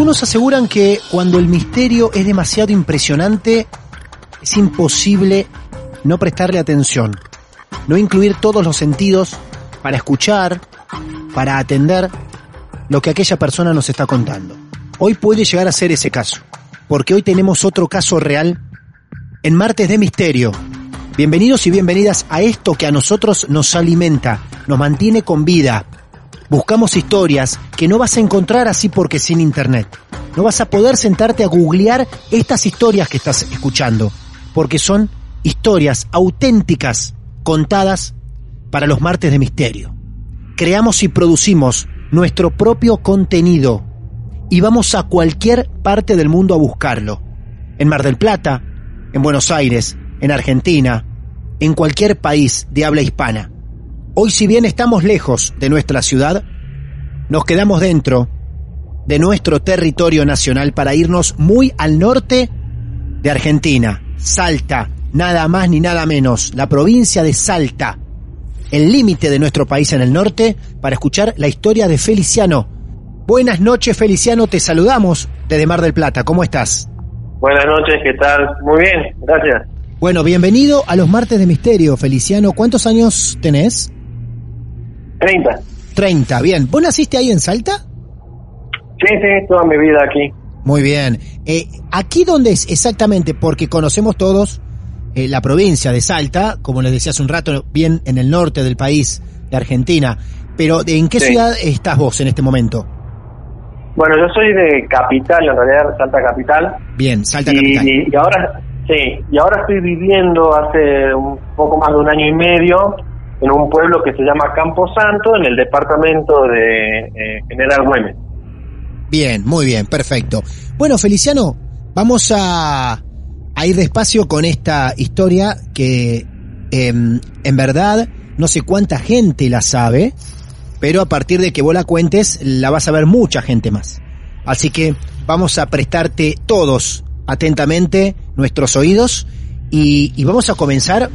Algunos aseguran que cuando el misterio es demasiado impresionante, es imposible no prestarle atención, no incluir todos los sentidos para escuchar, para atender lo que aquella persona nos está contando. Hoy puede llegar a ser ese caso, porque hoy tenemos otro caso real en Martes de Misterio. Bienvenidos y bienvenidas a esto que a nosotros nos alimenta, nos mantiene con vida, Buscamos historias que no vas a encontrar así porque sin internet. No vas a poder sentarte a googlear estas historias que estás escuchando, porque son historias auténticas contadas para los martes de misterio. Creamos y producimos nuestro propio contenido y vamos a cualquier parte del mundo a buscarlo. En Mar del Plata, en Buenos Aires, en Argentina, en cualquier país de habla hispana. Hoy si bien estamos lejos de nuestra ciudad, nos quedamos dentro de nuestro territorio nacional para irnos muy al norte de Argentina, Salta, nada más ni nada menos, la provincia de Salta, el límite de nuestro país en el norte, para escuchar la historia de Feliciano. Buenas noches Feliciano, te saludamos desde Mar del Plata, ¿cómo estás? Buenas noches, ¿qué tal? Muy bien, gracias. Bueno, bienvenido a los martes de misterio, Feliciano. ¿Cuántos años tenés? 30. 30, bien. ¿Vos naciste ahí en Salta? Sí, sí, toda mi vida aquí. Muy bien. Eh, ¿Aquí dónde es exactamente? Porque conocemos todos eh, la provincia de Salta, como les decía hace un rato, bien en el norte del país, de Argentina. Pero ¿en qué Sí. ciudad estás vos en este momento? Bueno, yo soy de Capital, en realidad, Salta Capital. Bien, Salta y, Capital. y ahora, sí, y ahora estoy viviendo hace un poco más de un año y medio en un pueblo que se llama Campo Santo, en el departamento de eh, General Güemes. Bien, muy bien, perfecto. Bueno, Feliciano, vamos a, a ir despacio con esta historia que em, en verdad no sé cuánta gente la sabe, pero a partir de que vos la cuentes la vas a ver mucha gente más. Así que vamos a prestarte todos atentamente nuestros oídos y vamos a comenzar,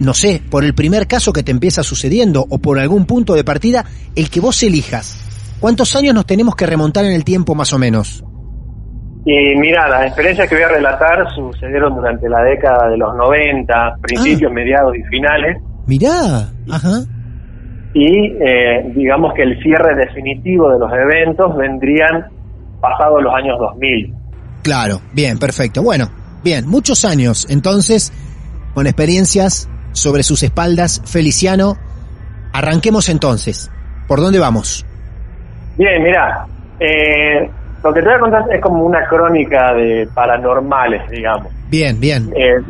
no sé, por el primer caso que te empieza sucediendo o por algún punto de partida, el que vos elijas. ¿Cuántos años nos tenemos que remontar en el tiempo más o menos? Y mira, las experiencias que voy a relatar sucedieron durante la década de los 90, principios, mediados y finales. Mirá, ajá. y eh, digamos que el cierre definitivo de los eventos vendrían pasados los años 2000. Claro, bien, perfecto. Bueno, bien, muchos años, entonces, con experiencias sobre sus espaldas, Feliciano. Arranquemos entonces. ¿Por dónde vamos? Bien, mira, eh, lo que te voy a contar es como una crónica de paranormales, digamos. Bien, bien. Eh,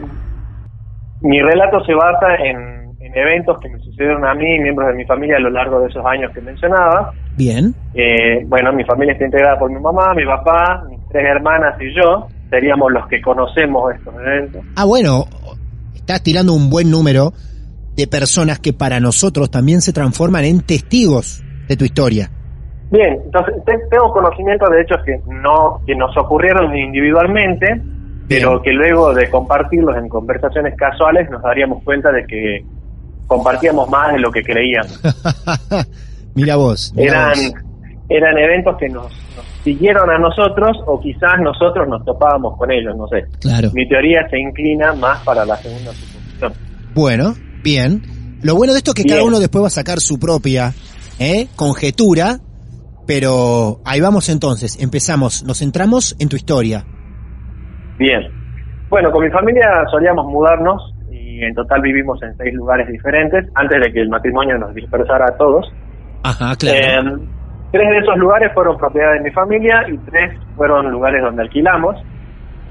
mi relato se basa en, en eventos que me sucedieron a mí y miembros de mi familia a lo largo de esos años que mencionaba. Bien. Eh, bueno, mi familia está integrada por mi mamá, mi papá, mis tres hermanas y yo. Seríamos los que conocemos estos eventos. Ah, bueno, estás tirando un buen número de personas que para nosotros también se transforman en testigos de tu historia. Bien, entonces te- tengo conocimiento de hechos que no que nos ocurrieron individualmente, pero que luego de compartirlos en conversaciones casuales nos daríamos cuenta de que compartíamos más de lo que creíamos. mira vos. Eran vos. eran eventos que nos, nos siguieron a nosotros o quizás nosotros nos topábamos con ellos, no sé. Claro. Mi teoría se inclina más para la segunda suposición. Bueno, bien. Lo bueno de esto es que cada uno después va a sacar su propia ¿eh? conjetura, pero ahí vamos entonces. Empezamos, nos centramos en tu historia. Bien. Bueno, con mi familia solíamos mudarnos y en total vivimos en seis lugares diferentes antes de que el matrimonio nos dispersara a todos. Ajá, Eh, tres de esos lugares fueron propiedad de mi familia y tres fueron lugares donde alquilamos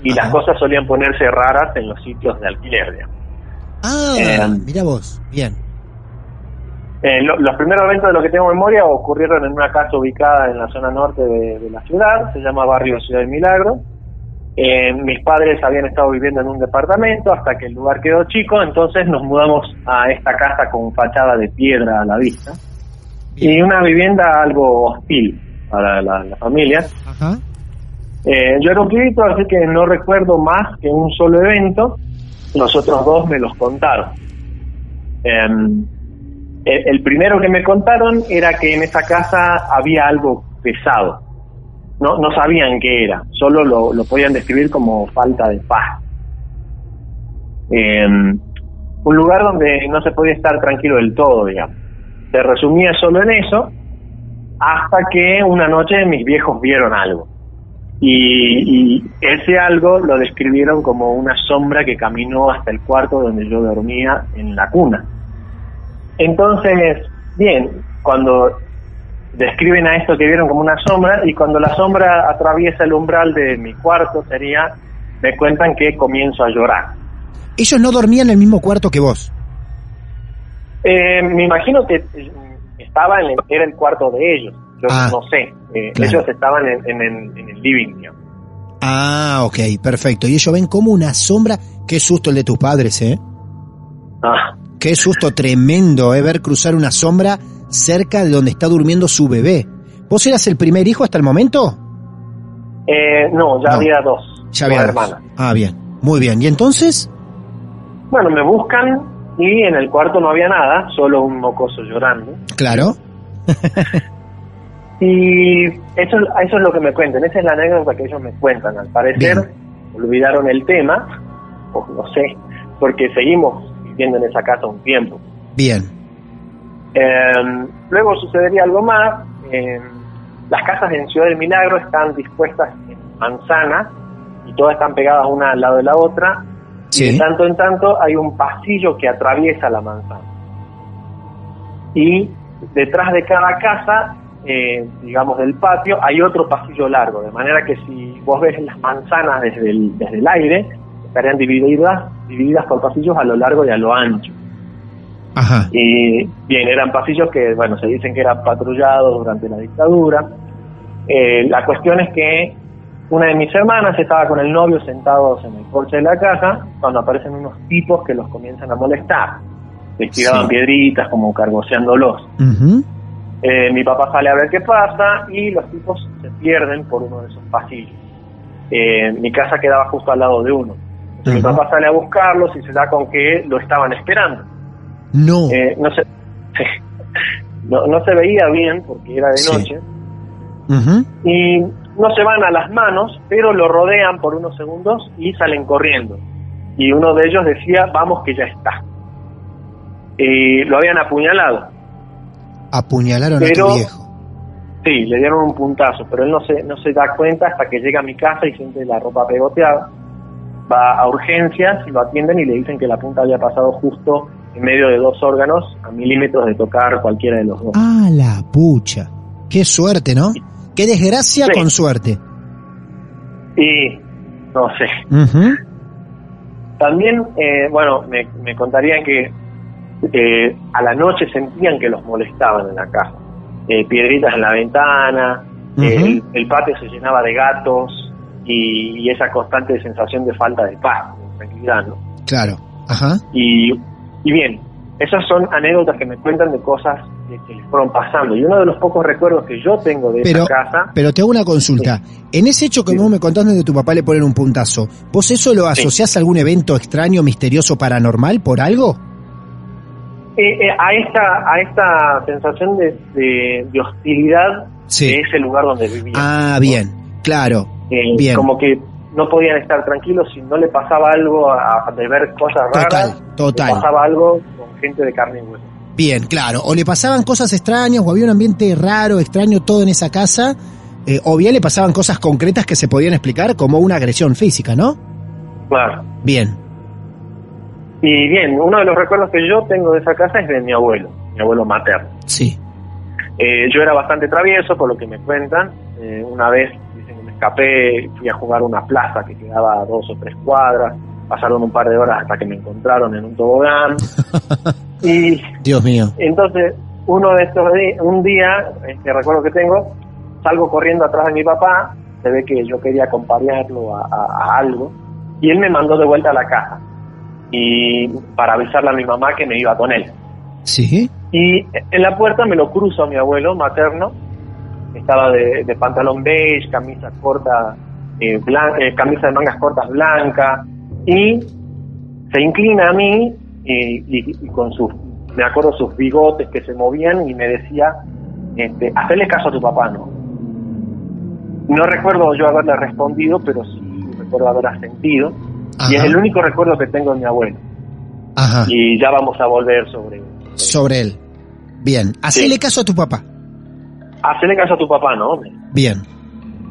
y Ajá. las cosas solían ponerse raras en los sitios de alquiler. digamos. ah, eh, mira vos. Bien. Eh, lo- los primeros eventos de lo que tengo memoria ocurrieron en una casa ubicada en la zona norte de, de la ciudad, se llama Barrio Ciudad del Milagro. Eh, mis padres habían estado viviendo en un departamento hasta que el lugar quedó chico, entonces nos mudamos a esta casa con fachada de piedra a la vista. Y una vivienda algo hostil para la, la familia. Ajá. Eh, yo era un pibito, así que no recuerdo más que un solo evento. Los otros dos me los contaron. Em, el, el primero que me contaron era que en esa casa había algo pesado. No, no sabían qué era, solo lo, lo podían describir como falta de paz. Em, un lugar donde no se podía estar tranquilo del todo, digamos. Se resumía solo en eso, hasta que una noche mis viejos vieron algo. Y, ese algo lo describieron como una sombra que caminó hasta el cuarto donde yo dormía en la cuna. Entonces, bien, cuando describen a esto que vieron como una sombra y cuando la sombra atraviesa el umbral de mi cuarto sería, me cuentan que comienzo a llorar. Ellos no dormían en el mismo cuarto que vos. Eh, me imagino que eh, estaba en el, era el cuarto de ellos, yo Ah, no sé, Eh, claro. ellos estaban en, en el, en el living, digamos. Ah, ok, perfecto. Y ellos ven como una sombra. Qué susto el de tus padres, ¿eh? Ah, Qué susto tremendo, ¿eh? Ver cruzar una sombra cerca de donde está durmiendo su bebé. ¿Vos eras el primer hijo hasta el momento? eh, no, ya No. había dos, Ya había dos. hermanas. Ah, bien. Muy bien. ¿Y entonces? Bueno, me buscan y en el cuarto no había nada, solo un mocoso llorando. Claro. Y eso, eso es lo que me cuentan, esa es la anécdota que ellos me cuentan. Al parecer Bien. olvidaron el tema, o no sé, porque seguimos viviendo en esa casa un tiempo. Bien. Eh, luego sucedería algo más. eh, las casas en Ciudad del Milagro están dispuestas en manzanas y todas están pegadas una al lado de la otra. Y de tanto en tanto hay un pasillo que atraviesa la manzana. Y detrás de cada casa, eh, digamos del patio, hay otro pasillo largo. De manera que si vos ves las manzanas desde el, desde el aire, estarían divididas, divididas por pasillos a lo largo y a lo ancho. Ajá. Y bien, eran pasillos que, bueno, se dicen que eran patrullados durante la dictadura. Eh, la cuestión es que una de mis hermanas estaba con el novio sentados en el porche de la casa cuando aparecen unos tipos que los comienzan a molestar. Les tiraban Sí. piedritas como cargoseándolos. Eh, mi papá sale a ver qué pasa y los tipos se pierden por uno de esos pasillos. Eh, mi casa quedaba justo al lado de uno. Mi papá sale a buscarlos y se da con que lo estaban esperando. No. Eh, no se no, no se veía bien porque era de Sí. noche Ujú. y no se van a las manos pero lo rodean por unos segundos y salen corriendo y uno de ellos decía vamos que ya está y lo habían apuñalado Apuñalaron a Pero- tu viejo. sí le dieron un puntazo pero él no se no se da cuenta hasta que llega a mi casa y siente la ropa pegoteada va a urgencias y lo atienden y le dicen que la punta había pasado justo en medio de dos órganos a milímetros de tocar cualquiera de los dos Ah, la pucha. Qué suerte, ¿no? Qué desgracia Sí. con suerte. y no sé. También, eh, bueno, me, me contarían que eh, a la noche sentían que los molestaban en la casa. Eh, piedritas en la ventana, el, el patio se llenaba de gatos y, y esa constante sensación de falta de paz, de tranquilidad, ¿no? Claro. Ajá. Y, y bien, esas son anécdotas que me cuentan de cosas que, que fueron pasando. Y uno de los pocos recuerdos que yo tengo de Pero, esa casa, pero te hago una consulta. En ese hecho que Sí. vos me contaste de tu papá le ponen un puntazo, ¿vos eso lo asociás a algún evento extraño, misterioso, paranormal, por algo? eh, eh, a esta a esta sensación de, de, de hostilidad Sí. de ese lugar donde vivía. Ah, bien, claro. Eh, bien. Como que no podían estar tranquilos si no le pasaba algo a- a- de ver cosas raras. Total, total. pasaba algo con gente de carne y hueso. Bien, claro. O le pasaban cosas extrañas, o había un ambiente raro, extraño, todo en esa casa. eh, o bien le pasaban cosas concretas que se podían explicar, como una agresión física, ¿no? Claro. Bien. Y bien, uno de los recuerdos que yo tengo de esa casa es de mi abuelo, mi abuelo materno. Sí. Eh, yo era bastante travieso, por lo que me cuentan. Eh, una vez, dicen que me escapé, fui a jugar a una plaza que quedaba a dos o tres cuadras. Pasaron un par de horas hasta que me encontraron en un tobogán. y Dios mío. entonces, uno de estos di- un día, este recuerdo que tengo, salgo corriendo atrás de mi papá. Se ve que yo quería acompañarlo a, a- a algo. Y él me mandó de vuelta a la casa. Y para avisarle a mi mamá que me iba con él. Sí. Y en la puerta me lo cruzo a mi abuelo materno. Estaba de, de pantalón beige, camisa corta, eh, blan- eh, camisa de mangas cortas blanca. Y se inclina a mí y, y- y con sus, me acuerdo sus bigotes que se movían y me decía, este, hacerle caso a tu papá, ¿no? No recuerdo yo haberle respondido, pero sí recuerdo haberla sentido. Y es Ajá. el único recuerdo que tengo de mi abuelo. Ajá. Y ya vamos a volver sobre... Sobre él. Bien. Hacele Sí. caso a tu papá. Hacerle caso a tu papá, ¿no? Bien.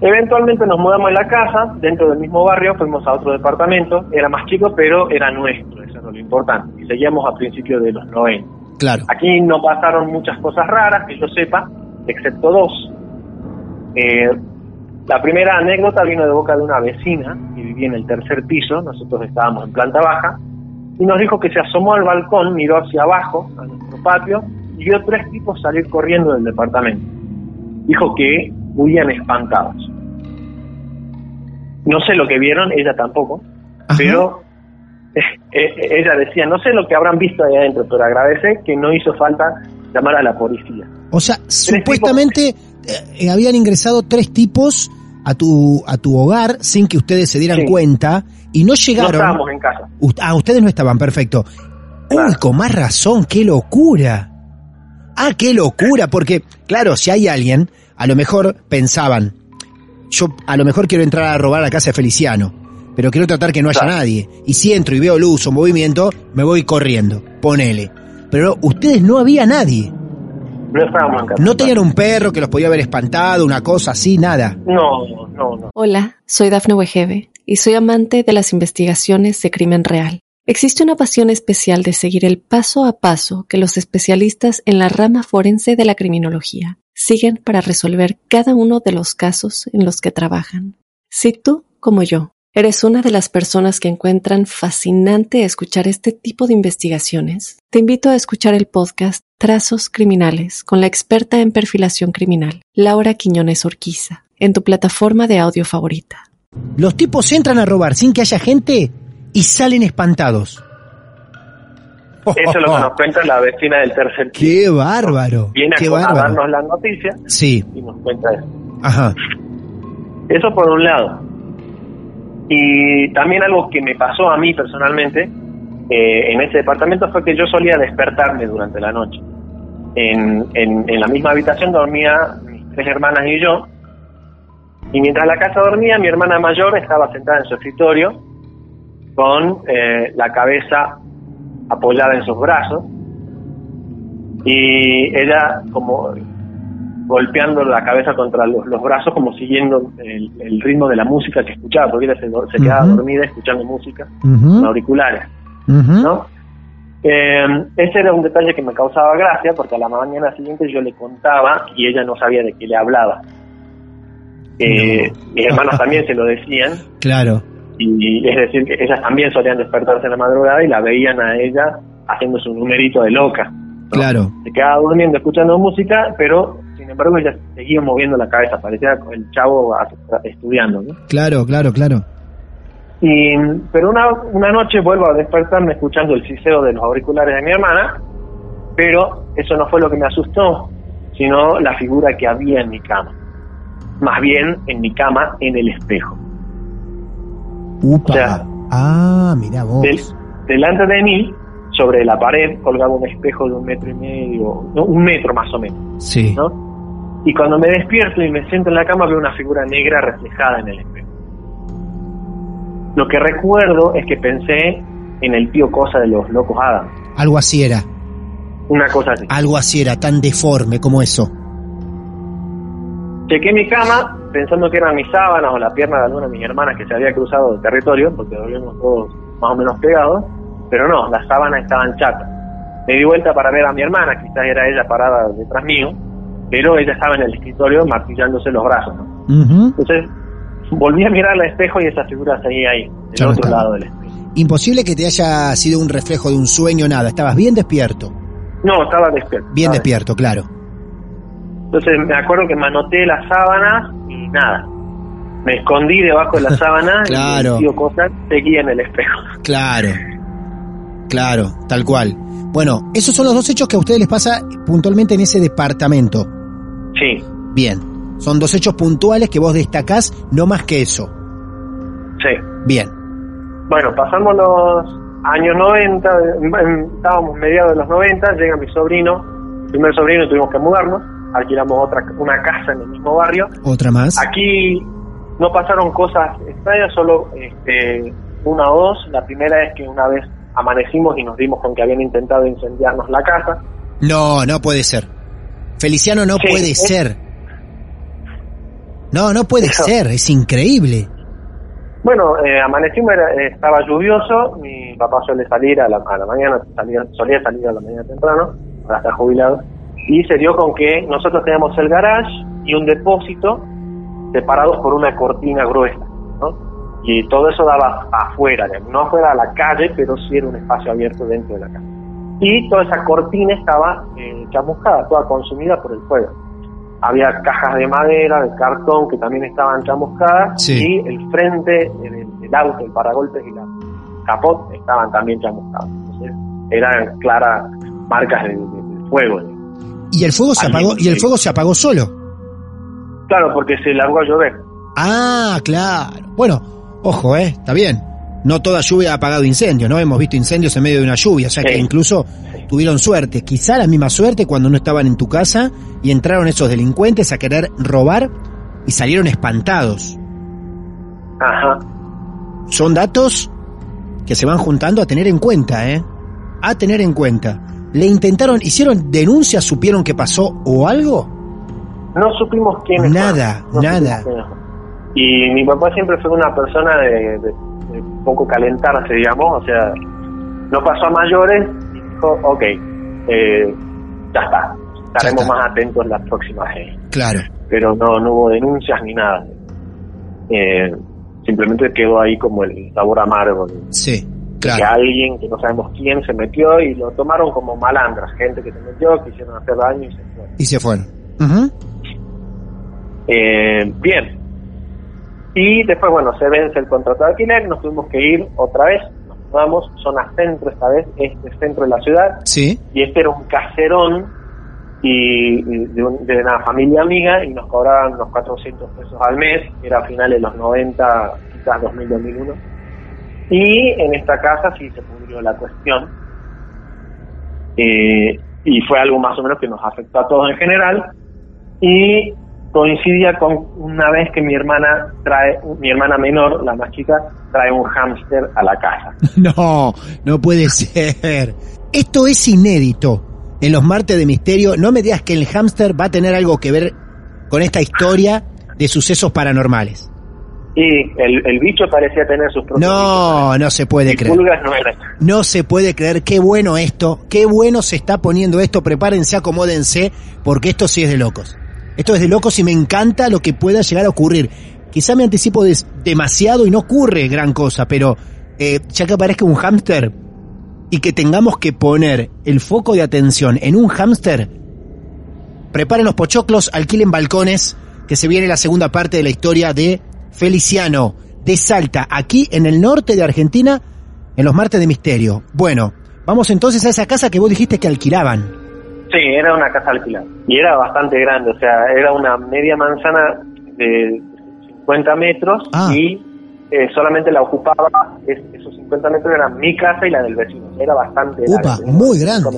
Eventualmente nos mudamos en la casa, dentro del mismo barrio, fuimos a otro departamento, era más chico, pero era nuestro, lo importante, y seguíamos a principios de los 90. Claro. Aquí no pasaron muchas cosas raras, que yo sepa, excepto dos. Eh, la primera anécdota vino de boca de una vecina que vivía en el tercer piso, nosotros estábamos en planta baja, y nos dijo que se asomó al balcón, miró hacia abajo, a nuestro patio, y vio tres tipos salir corriendo del departamento. Dijo que huían espantados. No sé lo que vieron, ella tampoco, Ajá. pero eh, eh, ella decía, no sé lo que habrán visto ahí adentro, pero agradece que no hizo falta llamar a la policía. O sea, supuestamente eh, eh, habían ingresado tres tipos a tu a tu hogar sin que ustedes se dieran Sí. cuenta y no No llegaron. estábamos en casa. Ah, ustedes no estaban, perfecto. Uy, con más razón, qué locura. Ah, qué locura, porque, claro, si hay alguien, a lo mejor pensaban, yo a lo mejor quiero entrar a robar a la casa de Feliciano, pero quiero tratar que no haya Claro. nadie. Y si entro y veo luz o movimiento, me voy corriendo, ponele. Pero ustedes no había nadie. No estábamos en casa. No tenían un perro que los podía haber espantado, una cosa así, nada. No, no, no. Hola, soy Dafne Wegebe y soy amante de las investigaciones de crimen real. Existe una pasión especial de seguir el paso a paso que los especialistas en la rama forense de la criminología siguen para resolver cada uno de los casos en los que trabajan. Si tú, como yo, eres una de las personas que encuentran fascinante escuchar este tipo de investigaciones, te invito a escuchar el podcast Trazos Criminales con la experta en perfilación criminal, Laura Quiñones Orquiza, en tu plataforma de audio favorita. Los tipos entran a robar sin que haya gente y salen espantados. Eso es lo que nos cuenta la vecina del tercer piso. ¡Qué bárbaro! Viene ¡Qué a, a bárbaro! darnos la noticia Sí, y nos cuenta eso. ajá. Eso por un lado. Y también algo que me pasó a mí personalmente eh, en ese departamento fue que yo solía despertarme durante la noche. En, en, en la misma habitación dormía mis tres hermanas y yo. Y mientras la casa dormía, mi hermana mayor estaba sentada en su escritorio con eh, la cabeza apoyada en sus brazos y ella como golpeando la cabeza contra los, los brazos como siguiendo el, el ritmo de la música que escuchaba, porque ella se, quedaba dormida escuchando música con auriculares. ¿no? Eh, ese era un detalle que me causaba gracia porque a la mañana siguiente yo le contaba y ella no sabía de qué le hablaba. Eh, Mis hermanas también se lo decían Claro. y es decir que ellas también solían despertarse en la madrugada y la veían a ella haciendo su numerito de loca. ¿no? Claro. Se quedaba durmiendo escuchando música, pero sin embargo ella seguía moviendo la cabeza, parecía el chavo estudiando. ¿no? Claro, claro, claro. Y, pero una, una noche vuelvo a despertarme escuchando el siseo de los auriculares de mi hermana, pero eso no fue lo que me asustó, sino la figura que había en mi cama. Más bien en mi cama, en el espejo. Upa. O sea, ah, mira vos. Del- delante de mí, sobre la pared, colgaba un espejo de un metro y medio, no, un metro más o menos, Sí. ¿no? Y cuando me despierto y me siento en la cama, veo una figura negra reflejada en el espejo. Lo que recuerdo es que pensé en el tío Cosa de los locos Adam. Algo así era. Una cosa así. Algo así era, tan deforme como eso. Chequé mi cama pensando que eran mis sábanas o la pierna de alguna de mis hermanas que se había cruzado el territorio, porque dormíamos todos más o menos pegados, pero no, las sábanas estaban chatas. Me di vuelta para ver a mi hermana, quizás era ella parada detrás mío, pero ella estaba en el escritorio martillándose los brazos. Entonces volví a mirar al espejo y esa figura seguía ahí, del Ya otro lado del espejo. Imposible que te haya sido un reflejo de un sueño, nada. Estabas bien despierto. No, estaba despierto. Bien despierto, claro. Entonces me acuerdo que manoté las sábanas y nada. Me escondí debajo de la sábana Claro. y el tío Cosa seguía en el espejo. Claro. Claro, tal cual. Bueno, esos son los dos hechos que a ustedes les pasa puntualmente en ese departamento. Sí, Bien. Son dos hechos puntuales que vos destacás, no más que eso. sí. Bien. Bueno, pasamos los años 90, en- en- estábamos mediados de los 90, llega mi sobrino, primer sobrino, y tuvimos que mudarnos, alquilamos otra una casa en el mismo barrio. Otra más. Aquí no pasaron cosas extrañas, solo este, una o dos. La primera es que una vez amanecimos y nos dimos con que habían intentado incendiarnos la casa. No, no puede ser. Feliciano no Sí, puede es- ser. No, no puede Eso. ser, es increíble. Bueno, eh, amanecimos, eh, estaba lluvioso, mi papá suele salir a la, a la mañana, salía, solía salir a la mañana temprano, ahora está jubilado, y se dio con que nosotros teníamos el garage y un depósito separados por una cortina gruesa, ¿no? Y todo eso daba afuera, no afuera a la calle, pero sí era un espacio abierto dentro de la casa. Y toda esa cortina estaba eh, chamuscada, toda consumida por el fuego. Había cajas de madera, de cartón que también estaban chamuscadas Sí. y el frente del, auto, el paragolpes y la capot estaban también chamuscados. Entonces eran claras marcas de, de- de fuego. Y el fuego se apagó, y el fuego se apagó solo. Claro, porque se largó a llover. Ah, claro. Bueno, ojo, eh, está bien. No toda lluvia ha apagado incendios, ¿no? Hemos visto incendios en medio de una lluvia, o sea que Sí. incluso tuvieron suerte. Quizá la misma suerte cuando no estaban en tu casa y entraron esos delincuentes a querer robar y salieron espantados. Ajá. Son datos que se van juntando a tener en cuenta, ¿eh? A tener en cuenta. ¿Le intentaron, hicieron denuncias, supieron qué pasó o algo? No supimos quiénes Nada. No nada. Y mi papá siempre fue una persona de, de- de poco calentarse, digamos, o sea, no pasó a mayores y dijo, ok, eh, ya está, estaremos está. más atentos las próximas veces. Claro. Pero no, no hubo denuncias ni nada. Eh, simplemente quedó ahí como el sabor amargo Sí, que claro. alguien que no sabemos quién se metió y lo tomaron como malandras, gente que se metió, quisieron hacer daño y se fue. Y se fueron. Ujú. Eh, bien. Y después, bueno, se vence el contrato de alquiler, nos tuvimos que ir otra vez, nos mudamos, zona centro esta vez, este centro de la ciudad, Sí. y este era un caserón y, y de, un- de una familia amiga y nos cobraban unos 400 pesos al mes, era a finales de los 90, quizás 2000, 2001. Y en esta casa sí se pudrió la cuestión. Eh, y fue algo más o menos que nos afectó a todos en general. Y coincidía con una vez que mi hermana trae, mi hermana menor, la más chica, trae un hámster a la casa. No, no puede ser. Esto es inédito. En los martes de misterio, no me digas que el hámster va a tener algo que ver con esta historia de sucesos paranormales. Y el, el bicho parecía tener sus propios No, no se puede Y creer. pulgas no era. No se puede creer. Qué bueno esto. Qué bueno se está poniendo esto. Prepárense, acomódense, porque esto sí es de locos. Esto es de locos y me encanta lo que pueda llegar a ocurrir. Quizá me anticipo demasiado y no ocurre gran cosa, pero eh, ya que aparezca un hámster y que tengamos que poner el foco de atención en un hámster, preparen los pochoclos, alquilen balcones, que se viene la segunda parte de la historia de Feliciano, de Salta, aquí en el norte de Argentina, en los martes de misterio. Bueno, vamos entonces a esa casa que vos dijiste que alquilaban. Sí, era una casa alquilada. Y era bastante grande, o sea, era una media manzana de 50 metros Ah. y eh, solamente la ocupaba, es- esos 50 metros eran mi casa y la del vecino. Era bastante Upa, tenía muy grande.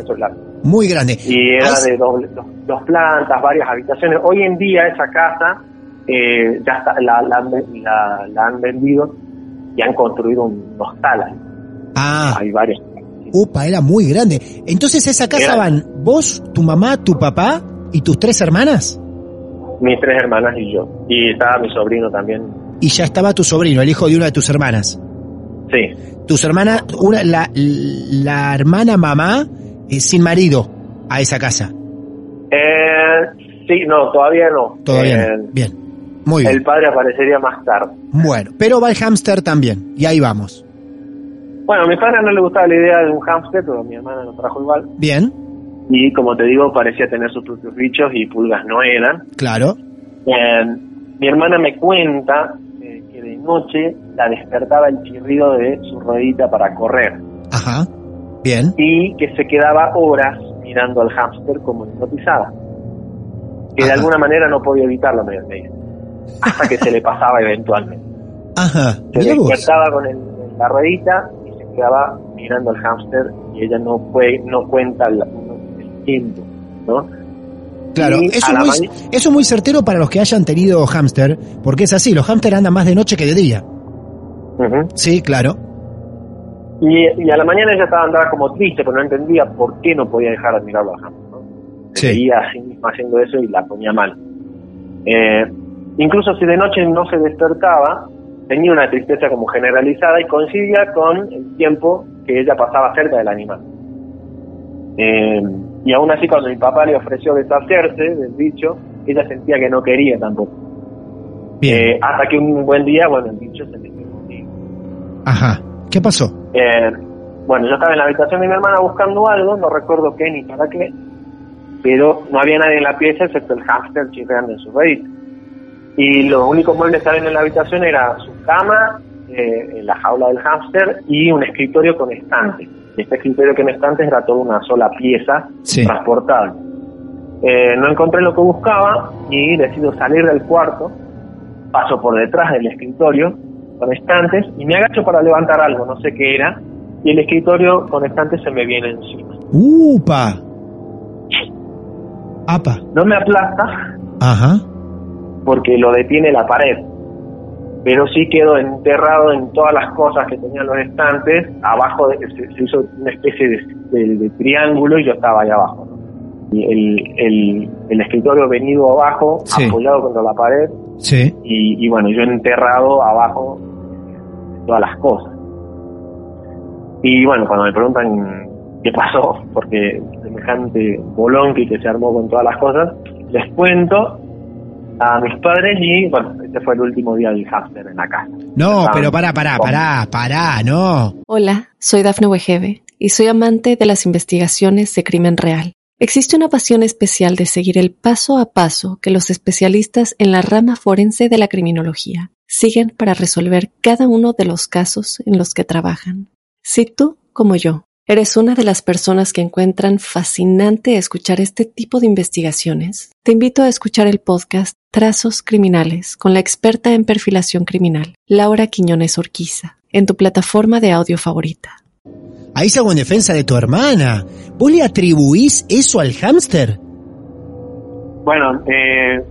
Muy grande. Y era Has- de doble- dos, dos plantas, varias habitaciones. Hoy en día esa casa eh, ya está, la, la la- la han vendido y han construido un hostal. ahí. Ah, Hay varios. Upa, era muy grande. Entonces esa casa Era- van vos, tu mamá, tu papá y tus tres hermanas. Mis tres hermanas y yo. Y estaba mi sobrino también. Y ya estaba tu sobrino, el hijo de una de tus hermanas. Sí, Tus hermanas, una, la, la hermana mamá eh, sin marido a esa casa. Eh, sí, no, todavía no. Todavía Eh, no. Bien. Muy bien. El padre aparecería más tarde. Bueno, pero va el hámster también. Y ahí vamos. Bueno, a mi padre no le gustaba la idea de un hámster, pero mi hermana lo trajo igual. Bien, Y como te digo, parecía tener sus propios bichos y pulgas no eran. claro. Eh, mi hermana me cuenta eh, que de noche la despertaba el chirrido de su ruedita para correr Ajá. Bien. y que se quedaba horas mirando al hámster como hipnotizada. Que de alguna manera no podía evitarlo, me dice. Hasta que se le pasaba eventualmente. Ajá. Se despertaba con el- la ruedita quedaba mirando al hámster y ella no fue, no cuenta el, el tiempo, ¿no? Claro, eso la muy, eso es muy certero para los que hayan tenido hámster, porque es así, los hámster andan más de noche que de día. Sí, claro. y, y a la mañana ella estaba andaba como triste, pero no entendía por qué no podía dejar de mirarlo al hámster, ¿no? Se Sí. veía a sí misma haciendo eso y la ponía mal. Eh, incluso si de noche no se despertaba, tenía una tristeza como generalizada y coincidía con el tiempo que ella pasaba cerca del animal. Eh, y aún así cuando mi papá le ofreció deshacerse del bicho, ella sentía que no quería tampoco. Bien. Eh, hasta que un buen día, bueno, el bicho se metió conmigo. Ajá. ¿Qué pasó? Eh, bueno, yo estaba en la habitación de mi hermana buscando algo, no recuerdo qué ni para qué, pero no había nadie en la pieza excepto el hámster chirreando en su ruedita. Y los únicos muebles que había en la habitación era su cama, eh, la jaula del hámster y un escritorio con estante. Este escritorio con estantes era toda una sola pieza Sí. transportable. Eh, no encontré lo que buscaba y decido salir del cuarto, paso por detrás del escritorio con estantes y me agacho para levantar algo, no sé qué era, y el escritorio con estantes se me viene encima. ¡Upa! ¡Apa! No me aplasta Ajá. Porque lo detiene la pared, pero sí quedo enterrado en todas las cosas que tenían los estantes, abajo de- se, se hizo una especie de, de- de triángulo y yo estaba ahí abajo. ¿no? Y el, el, el escritorio venido abajo, Sí. apoyado contra la pared, Sí. y, y bueno, yo enterrado abajo todas las cosas. Y bueno, cuando me preguntan qué pasó, porque semejante bolón que se armó con todas las cosas, les cuento a mis padres y bueno, este fue el último día del hámster en la casa. No, Estaban pero pará, pará, con- pará, pará, no. Hola, soy Dafne Wegebe y soy amante de las investigaciones de crimen real. Existe una pasión especial de seguir el paso a paso que los especialistas en la rama forense de la criminología siguen para resolver cada uno de los casos en los que trabajan. Si tú, como yo, eres una de las personas que encuentran fascinante escuchar este tipo de investigaciones, te invito a escuchar el podcast Trazos Criminales con la experta en perfilación criminal, Laura Quiñones Orquiza, en tu plataforma de audio favorita. Ahí salgo en defensa de tu hermana. ¿Vos le atribuís eso al hámster? Bueno, eh,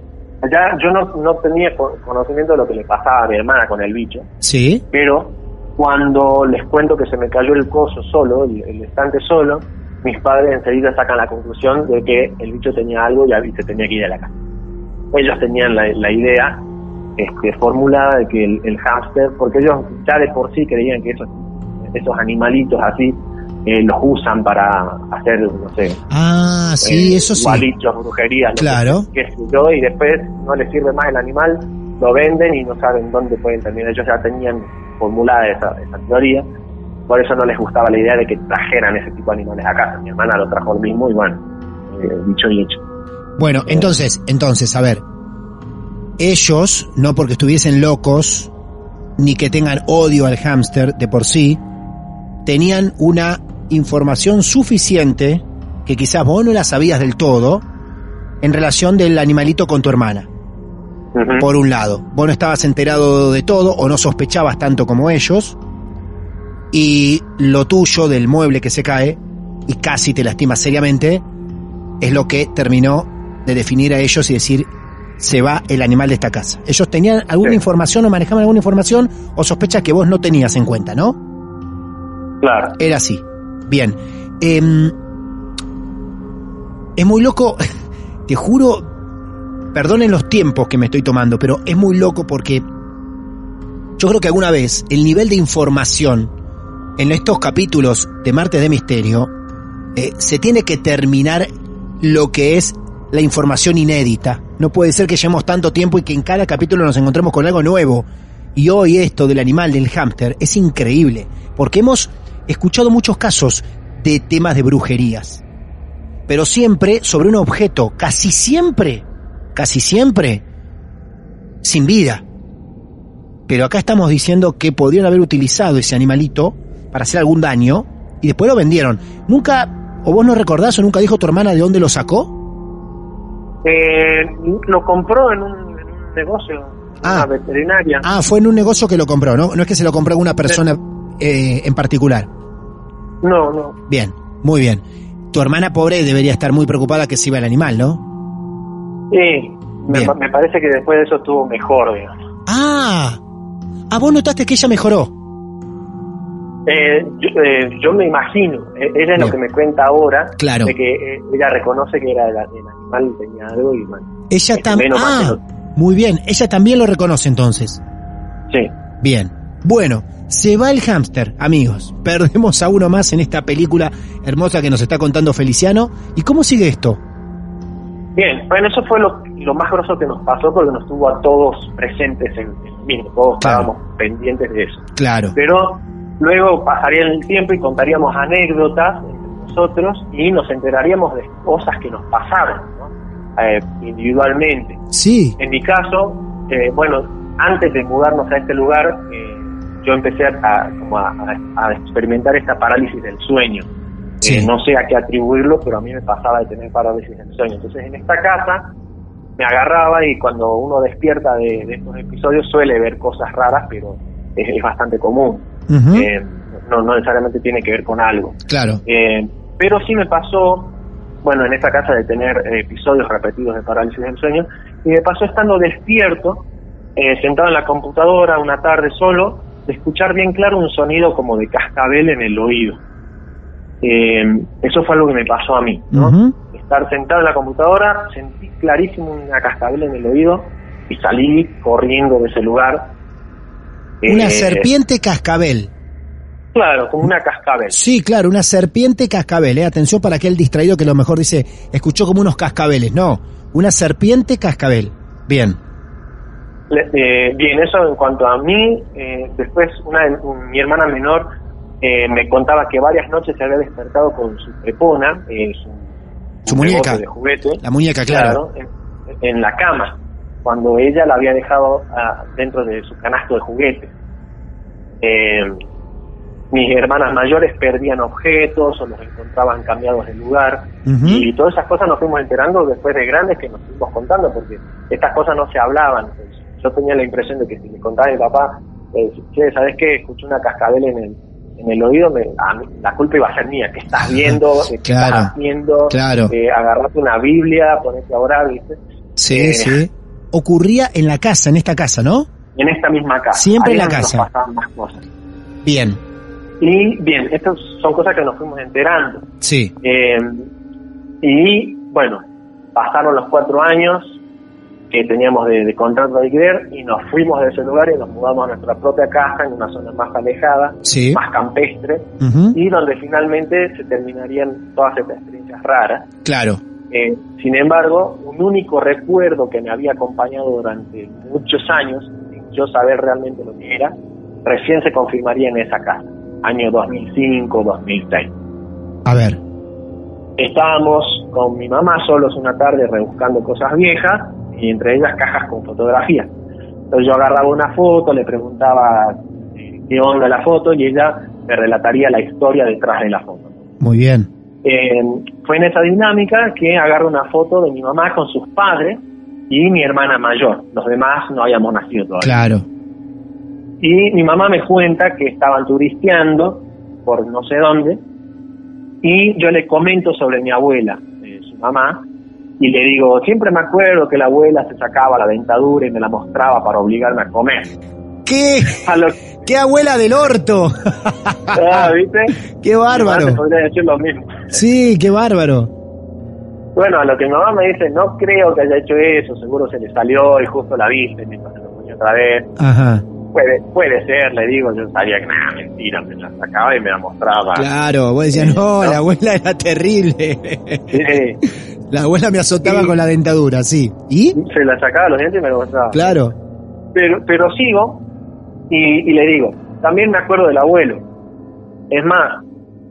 ya yo no, no tenía co- conocimiento de lo que le pasaba a mi hermana con el bicho, Sí. pero cuando les cuento que se me cayó el coso solo, el, el estante solo, mis padres enseguida sacan la conclusión de que el bicho tenía algo y se tenía que ir a la casa. Ellos tenían la, la idea este, formulada de que el, el hámster, porque ellos ya de por sí creían que esos, esos animalitos así eh, los usan para hacer, no sé, Ah, sí, eh, eso sí. gualichos, brujerías, que- Claro. qué sé yo, y después no les sirve más el animal, lo venden y no saben dónde pueden terminar. Ellos ya tenían formulada esa, esa teoría, por eso no les gustaba la idea de que trajeran ese tipo de animales a casa. Mi hermana lo trajo el mismo y bueno, eh, dicho y hecho. Bueno, entonces, entonces, a ver. Ellos, no porque estuviesen locos, ni que tengan odio al hámster de por sí, tenían una información suficiente que quizás vos no la sabías del todo en relación del animalito con tu hermana. Por un lado, vos no estabas enterado de todo o no sospechabas tanto como ellos. Y lo tuyo del mueble que se cae y casi te lastima seriamente es lo que terminó de definir a ellos y decir se va el animal de esta casa. Ellos tenían alguna Sí. información o manejaban alguna información o sospechas que vos no tenías en cuenta, ¿no? Claro. Era así. Bien. Em, es muy loco, te juro, perdonen los tiempos que me estoy tomando, pero es muy loco porque yo creo que alguna vez el nivel de información en estos capítulos de Martes de Misterio eh, se tiene que terminar lo que es la información inédita. No puede ser que llevemos tanto tiempo y que en cada capítulo nos encontremos con algo nuevo. Y hoy esto del animal, del hámster, es increíble, porque hemos escuchado muchos casos de temas de brujerías, pero siempre sobre un objeto, casi siempre, casi siempre, sin vida. Pero acá estamos diciendo que podrían haber utilizado ese animalito para hacer algún daño y después lo vendieron. Nunca, o vos no recordás o nunca dijo tu hermana de dónde lo sacó? Eh, lo compró en un, en un negocio, Ah. una veterinaria. Ah, fue en un negocio que lo compró, ¿no? No es que se lo compró alguna persona eh, en particular. No, no. Bien, muy bien. Tu hermana pobre debería estar muy preocupada que se iba el animal, ¿no? Sí, me, parece que después de eso estuvo mejor, digamos. Ah, ah, vos notaste que ella mejoró. Eh, yo, eh, yo me imagino, eh, ella es lo que me cuenta ahora, Claro. de que eh, ella reconoce que era el, el animal tenía algo y bueno, Ella también. Ah, muy bien. Ella también lo reconoce entonces. sí. Bien. Bueno, se va el hámster, amigos. Perdemos a uno más en esta película hermosa que nos está contando Feliciano. ¿Y cómo sigue esto? Bien, bueno, eso fue lo, lo más grosso que nos pasó porque nos tuvo a todos presentes en el mismo, todos Claro. estábamos pendientes de eso. Claro. Pero luego pasaría el tiempo y contaríamos anécdotas entre nosotros y nos enteraríamos de cosas que nos pasaron ¿no? Eh, individualmente. Sí. En mi caso, eh, bueno, antes de mudarnos a este lugar, eh, yo empecé a, como a experimentar esta parálisis del sueño. Sí. Eh, no sé a qué atribuirlo, pero a mí me pasaba de tener parálisis del sueño. Entonces, en esta casa me agarraba y cuando uno despierta de, de estos episodios suele ver cosas raras, pero es, es bastante común. Eh, no, no necesariamente tiene que ver con algo. Claro. Eh, pero sí me pasó, bueno, en esta casa de tener eh, episodios repetidos de parálisis del sueño, y me pasó estando despierto, eh, sentado en la computadora una tarde solo, de escuchar bien claro un sonido como de cascabel en el oído. Eh, eso fue algo que me pasó a mí, ¿no? Estar sentado en la computadora, sentí clarísimo una cascabel en el oído y salí corriendo de ese lugar. Una Eh, serpiente cascabel. Claro, como una cascabel. Sí, claro, una serpiente cascabel. ¿eh? Atención para aquel distraído que a lo mejor dice, escuchó como unos cascabeles. No, una serpiente cascabel. Bien. Le- eh, bien, eso en cuanto a mí. eh, después, una un- mi hermana menor eh, me contaba que varias noches se había despertado con su prepona, eh, su, muñeca. de juguete, La muñeca, claro. en, en la cama, cuando ella la había dejado ah, dentro de su canasto de juguetes. Eh, mis hermanas mayores perdían objetos o los encontraban cambiados de lugar. Y todas esas cosas nos fuimos enterando después de grandes que nos fuimos contando, porque estas cosas no se hablaban. Yo tenía la impresión de que si me contaba mi papá, eh, che, ¿sabes qué? Escuché una cascabel en el, en el oído, me- a mí- la culpa iba a ser mía. ¿Qué estás viendo? ¿Qué Claro, estás haciendo? claro. Eh, agarrate una Biblia, ponete a orar, ¿viste? Sí, Eh, sí. Ocurría en la casa, en esta casa, ¿no? En esta misma casa. Siempre Ahí en la nos casa. pasaban más cosas. Bien. Y bien, estas son cosas que nos fuimos enterando. Sí. Eh, y bueno, pasaron los cuatro años que teníamos de, de contrato de alquiler y nos fuimos de ese lugar y nos mudamos a nuestra propia casa en una zona más alejada, Sí. más campestre, y donde finalmente se terminarían todas estas experiencias raras. Claro. Eh, sin embargo, un único recuerdo que me había acompañado durante muchos años, sin yo saber realmente lo que era, recién se confirmaría en esa casa, año 2005-2006. A ver. Estábamos con mi mamá solos una tarde rebuscando cosas viejas y entre ellas cajas con fotografías. Entonces yo agarraba una foto, le preguntaba eh, qué onda la foto y ella me relataría la historia detrás de la foto. Muy bien. eh, fue en esa dinámica que agarro una foto de mi mamá con sus padres y mi hermana mayor. Los demás no habíamos nacido todavía. Claro. Y mi mamá me cuenta que estaban turisteando por no sé dónde y yo le comento sobre mi abuela, eh, su mamá, y le digo, siempre me acuerdo que la abuela se sacaba la dentadura y me la mostraba para obligarme a comer. ¿Qué? A lo- ¡Qué abuela del orto! Ah, ¿viste? ¡Qué bárbaro! Mi mamá te podría decir lo mismo. Sí, qué bárbaro. Bueno, a lo que mi mamá me dice, no creo que haya hecho eso, seguro se le salió y justo la viste se lo ponía otra vez. Ajá. Puede, puede ser, le digo, yo sabía que nada, mentira, me la sacaba y me la mostraba. Claro, vos decías, no, la abuela era terrible. Sí, La abuela me azotaba Sí. con la dentadura, sí. ¿Y? se la sacaba los dientes y me la mostraba. Claro. Pero, pero sigo y, y le digo, también me acuerdo del abuelo. Es más,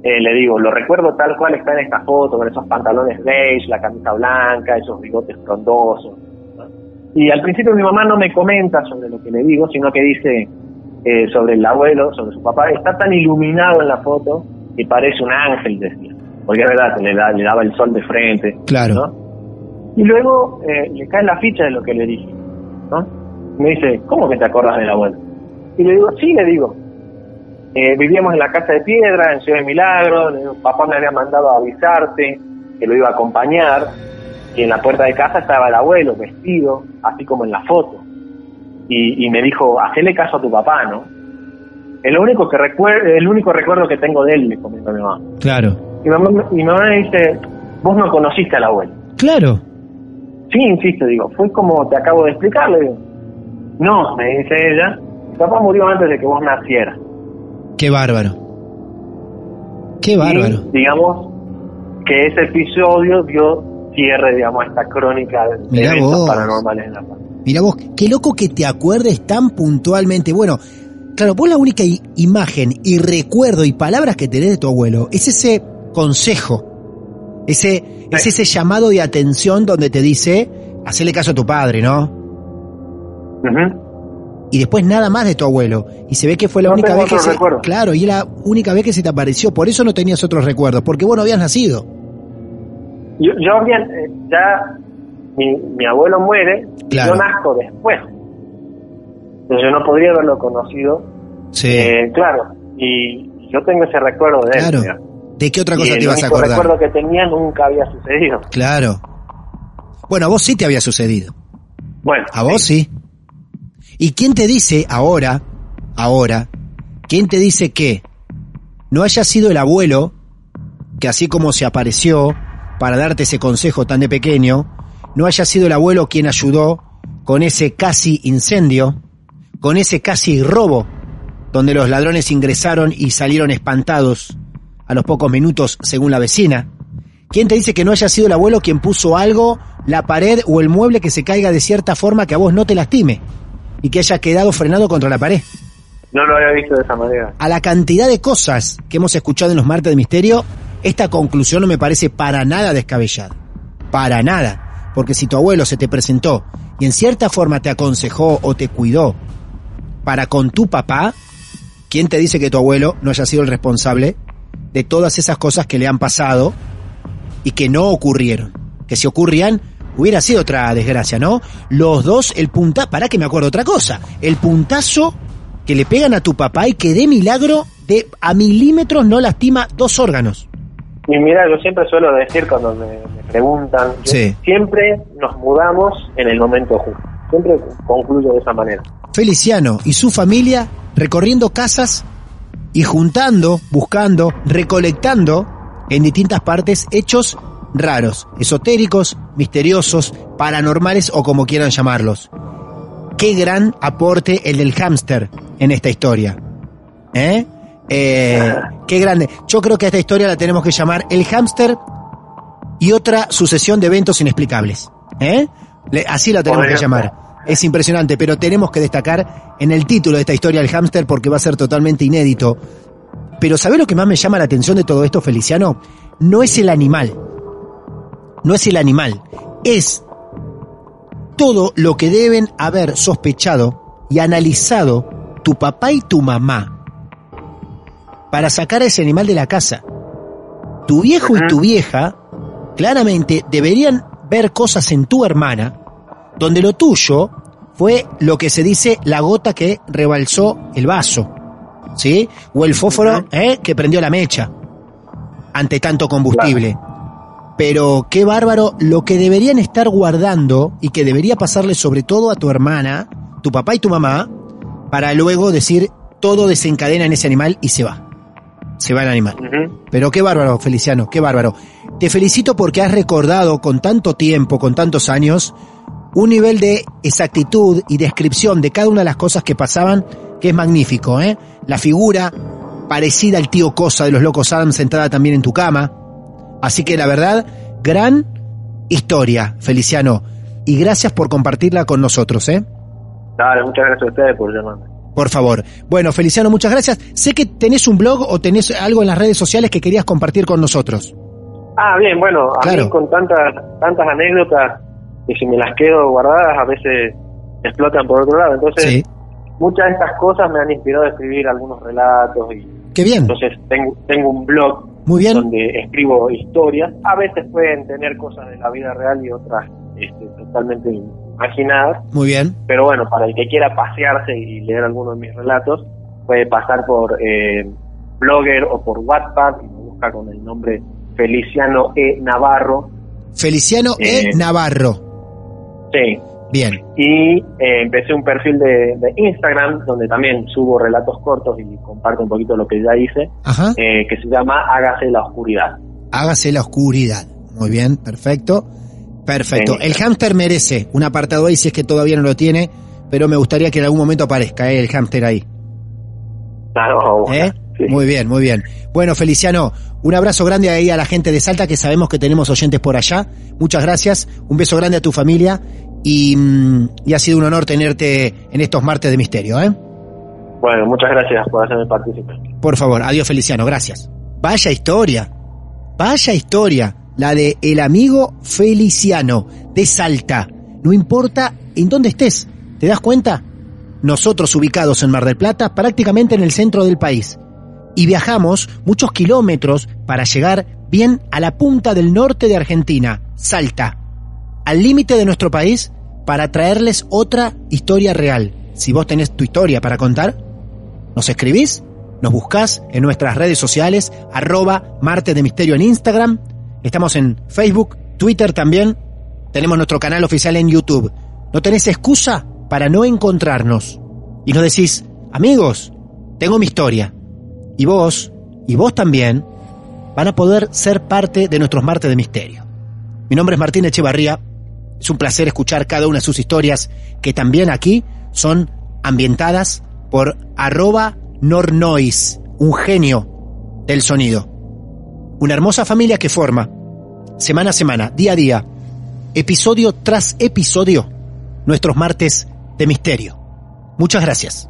eh, le digo, lo recuerdo tal cual está en esta foto, con esos pantalones beige, la camisa blanca, esos bigotes frondosos. ¿no? Y al principio mi mamá no me comenta sobre lo que le digo, sino que dice eh, sobre el abuelo, sobre su papá, está tan iluminado en la foto que parece un ángel, decía. Porque es verdad, le, da- le daba el sol de frente. Claro. ¿no? Y luego eh, le cae la ficha de lo que le dije. ¿no? Me dice, ¿cómo que te acuerdas del abuelo? Y le digo, sí, le digo. Eh, vivíamos en la casa de piedra, en Ciudad de Milagro, digo, papá me había mandado a avisarte que lo iba a acompañar, y en la puerta de casa estaba el abuelo, vestido, así como en la foto. Y, y me dijo, hacele caso a tu papá, ¿no? El único, que recuer el único recuerdo que tengo de él, le comento a mi mamá. Claro. Y mi mamá, mi mamá me dice, vos no conociste al abuelo. Claro. Sí, insisto, digo, fue como te acabo de explicar, le digo. No, me dice ella, papá murió antes de que vos nacieras. Qué bárbaro. Qué bárbaro. Y, digamos que ese episodio dio cierre, digamos, a esta crónica de Mirá eventos vos. paranormales en la paz. Mira vos, qué loco que te acuerdes tan puntualmente. Bueno, claro, vos la única imagen y recuerdo y palabras que tenés de tu abuelo es ese consejo, ese, es ese llamado de atención donde te dice, hacele caso a tu padre, ¿no? Y después nada más de tu abuelo. Y se ve que fue la No única vez que se... recuerdo. Claro, y la única vez que se te apareció. Por eso no tenías otros recuerdos, porque vos no habías nacido. Yo, yo había, eh, ya, mi, mi abuelo muere, Claro. yo nazco después. Entonces yo no podría haberlo conocido. Sí. Eh, claro, y yo tengo ese recuerdo de él. claro. digamos. ¿De qué otra cosa te ibas a acordar? recuerdo que tenía nunca había sucedido. Claro. Bueno, a vos sí te había sucedido. Bueno, A vos sí. ¿Y quién te dice ahora, ahora, quién te dice que no haya sido el abuelo que así como se apareció para darte ese consejo tan de pequeño, no haya sido el abuelo quien ayudó con ese casi incendio, con ese casi robo, donde los ladrones ingresaron y salieron espantados a los pocos minutos según la vecina? ¿Quién te dice que no haya sido el abuelo quien puso algo, la pared o el mueble que se caiga de cierta forma que a vos no te lastime y que haya quedado frenado contra la pared? no lo había visto de esa manera. A la cantidad de cosas que hemos escuchado en los martes de misterio, esta conclusión no me parece para nada descabellada. Para nada. Porque si tu abuelo se te presentó y en cierta forma te aconsejó o te cuidó para con tu papá, ¿quién te dice que tu abuelo no haya sido el responsable de todas esas cosas que le han pasado y que no ocurrieron? Que si ocurrían, hubiera sido otra desgracia, ¿no? Los dos, el punta, para que me acuerdo otra cosa, el puntazo que le pegan a tu papá y que de milagro de a milímetros no lastima dos órganos. Y mira, yo siempre suelo decir cuando me, me preguntan, Sí. siempre nos mudamos en el momento justo. Siempre concluyo de esa manera. Feliciano y su familia recorriendo casas y juntando, buscando, recolectando en distintas partes hechos raros, esotéricos, misteriosos, paranormales o como quieran llamarlos. Qué gran aporte el del hámster en esta historia. ¿Eh? Eh, qué grande. Yo creo que a esta historia la tenemos que llamar El hámster y otra sucesión de eventos inexplicables. ¿Eh? Le- así la tenemos que llamar. Es impresionante, pero tenemos que destacar en el título de esta historia el hámster porque va a ser totalmente inédito. Pero ¿sabés lo que más me llama la atención de todo esto, Feliciano? No es el animal. No es el animal. Es todo lo que deben haber sospechado y analizado tu papá y tu mamá para sacar a ese animal de la casa. tu viejo y tu vieja claramente deberían ver cosas en tu hermana donde lo tuyo fue lo que se dice la gota que rebalsó el vaso, ¿sí? O el fósforo ¿eh? que prendió la mecha ante tanto combustible. Pero qué bárbaro lo que deberían estar guardando y que debería pasarle sobre todo a tu hermana, tu papá y tu mamá, para luego decir todo desencadena en ese animal y se va. Se va el animal. Pero qué bárbaro, Feliciano, qué bárbaro. Te felicito porque has recordado con tanto tiempo, con tantos años, un nivel de exactitud y descripción de cada una de las cosas que pasaban que es magnífico, ¿eh? La figura parecida al tío Cosa de los Locos Adams sentada también en tu cama. Así que la verdad, gran historia, Feliciano. Y gracias por compartirla con nosotros, ¿eh? Dale, muchas gracias a ustedes por llamarme. Por favor. Bueno, Feliciano, muchas gracias. Sé que tenés un blog o tenés algo en las redes sociales que querías compartir con nosotros. Ah, bien, bueno, a Claro. mí con tantas tantas anécdotas que si me las quedo guardadas a veces explotan por otro lado. Entonces, Sí. muchas de estas cosas me han inspirado a escribir algunos relatos y Qué bien. entonces tengo tengo un blog Muy bien. donde escribo historias. A veces pueden tener cosas de la vida real y otras este, totalmente imaginadas. Muy bien. Pero bueno, para el que quiera pasearse y leer alguno de mis relatos, puede pasar por eh, Blogger o por WhatsApp y me busca con el nombre Feliciano E. Navarro. Feliciano E. Eh. Navarro. Sí. Bien. Y eh, empecé un perfil de, de Instagram donde también subo relatos cortos y comparto un poquito lo que ya hice, Ajá. eh, que se llama Hágase la Oscuridad. Hágase la oscuridad. Muy bien, perfecto. Perfecto. Sí. El hámster merece un apartado ahí si es que todavía no lo tiene, pero me gustaría que en algún momento aparezca ¿eh? el hámster ahí. Claro, ¿eh? Sí. Muy bien, muy bien. Bueno, Feliciano, un abrazo grande ahí a la gente de Salta que sabemos que tenemos oyentes por allá. Muchas gracias. Un beso grande a tu familia y, mm, y ha sido un honor tenerte en estos martes de misterio, ¿eh? Bueno, muchas gracias por hacerme participar. Por favor, adiós Feliciano, gracias. Vaya historia, vaya historia, la de el amigo Feliciano de Salta. No importa en dónde estés, ¿te das cuenta? Nosotros ubicados en Mar del Plata, prácticamente en el centro del país. Y viajamos muchos kilómetros para llegar bien a la punta del norte de Argentina, Salta, al límite de nuestro país, para traerles otra historia real. Si vos tenés tu historia para contar, nos escribís, nos buscás en nuestras redes sociales, arroba Martes de Misterio en Instagram, estamos en Facebook, Twitter también, tenemos nuestro canal oficial en YouTube. No tenés excusa para no encontrarnos. Y nos decís, amigos, tengo mi historia. Y vos, y vos también, van a poder ser parte de nuestros Martes de Misterio. Mi nombre es Martín Echevarría. Es un placer escuchar cada una de sus historias que también aquí son ambientadas por arroba Nornois, un genio del sonido. Una hermosa familia que forma, semana a semana, día a día, episodio tras episodio, nuestros martes de misterio. Muchas gracias.